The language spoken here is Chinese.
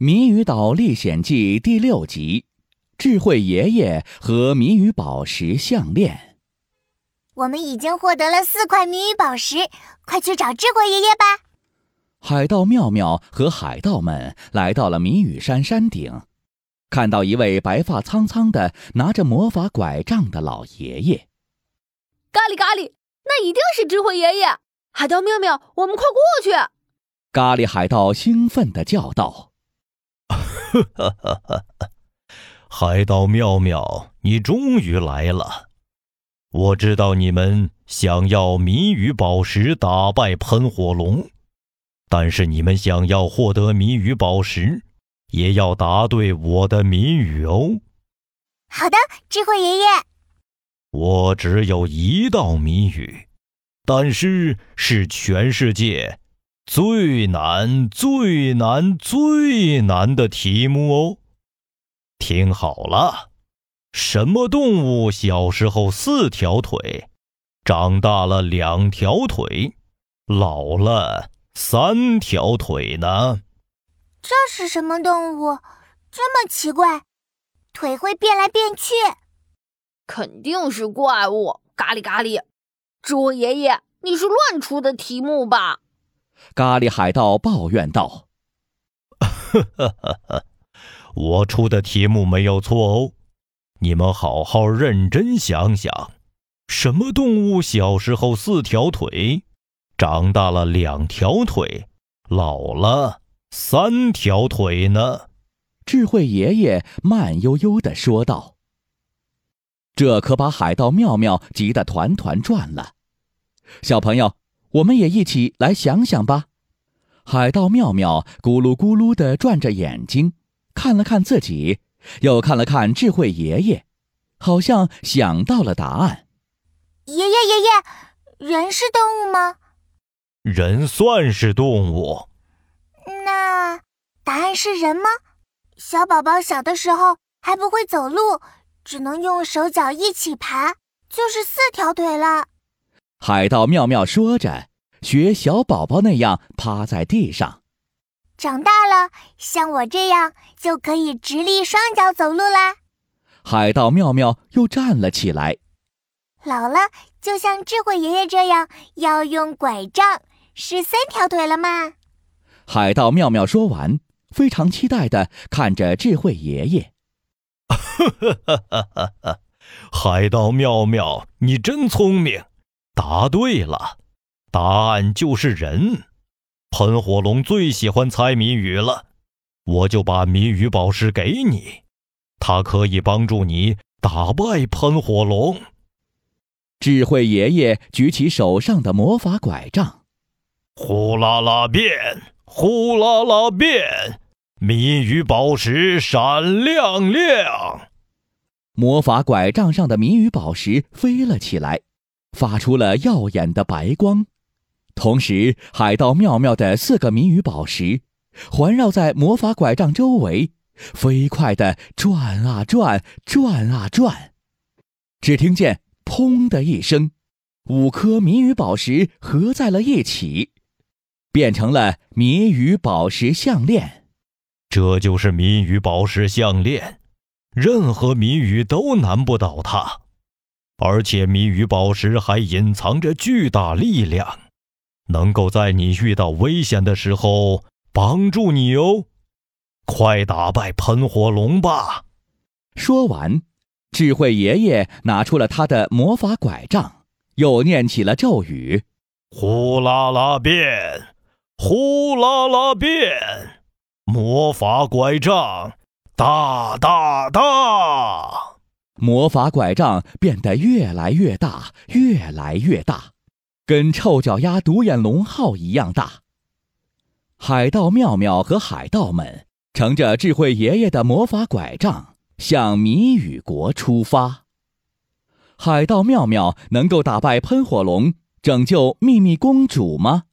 谜语岛历险记》第六集：智慧爷爷和谜语宝石项链。我们已经获得了四块谜语宝石，快去找智慧爷爷吧！海盗妙妙和海盗们来到了谜语山山顶，看到一位白发苍苍的、拿着魔法拐杖的老爷爷。咖喱咖喱，那一定是智慧爷爷！海盗妙妙，我们快过去！咖喱海盗兴奋地叫道。哈哈哈！哈海盗妙妙，你终于来了。我知道你们想要谜语宝石打败喷火龙，但是你们想要获得谜语宝石，也要答对我的谜语哦。好的，智慧爷爷。我只有一道谜语，但是是全世界。最难、最难、最难的题目哦！听好了，什么动物小时候四条腿，长大了两条腿，老了三条腿呢？这是什么动物？这么奇怪，腿会变来变去？肯定是怪物！咖喱咖喱，猪爷爷，你是乱出的题目吧？咖喱海盗抱怨道：“呵呵呵呵我出的题目没有错哦，你们好好认真想想，什么动物小时候四条腿，长大了两条腿，老了三条腿呢？”智慧爷爷慢悠悠地说道：“这可把海盗妙妙急得团团转了，小朋友。”我们也一起来想想吧。海盗妙妙咕噜咕噜地转着眼睛，看了看自己，又看了看智慧爷爷，好像想到了答案。爷爷爷爷，人是动物吗？人算是动物。那答案是人吗？小宝宝小的时候还不会走路，只能用手脚一起爬，就是四条腿了。海盗妙妙说着，学小宝宝那样趴在地上。长大了，像我这样就可以直立双脚走路啦。海盗妙妙又站了起来。老了，就像智慧爷爷这样要用拐杖，是三条腿了吗？海盗妙妙说完，非常期待的看着智慧爷爷。哈哈哈哈哈！海盗妙妙，你真聪明。答对了，答案就是人。喷火龙最喜欢猜谜语了，我就把谜语宝石给你，它可以帮助你打败喷火龙。智慧爷爷举起手上的魔法拐杖，呼啦啦变，呼啦啦变，谜语宝石闪亮亮。魔法拐杖上的谜语宝石飞了起来。发出了耀眼的白光，同时，海盗妙妙的四个谜语宝石环绕在魔法拐杖周围，飞快地转啊转，转啊转。只听见“砰”的一声，五颗谜语宝石合在了一起，变成了谜语宝石项链。这就是谜语宝石项链，任何谜语都难不倒它。而且谜语宝石还隐藏着巨大力量，能够在你遇到危险的时候帮助你哦！快打败喷火龙吧！说完，智慧爷爷拿出了他的魔法拐杖，又念起了咒语：“呼啦啦变，呼啦啦变，魔法拐杖，大大大。”魔法拐杖变得越来越大，越来越大，跟臭脚丫独眼龙号一样大。海盗妙妙和海盗们乘着智慧爷爷的魔法拐杖向谜语国出发。海盗妙妙能够打败喷火龙，拯救秘密公主吗？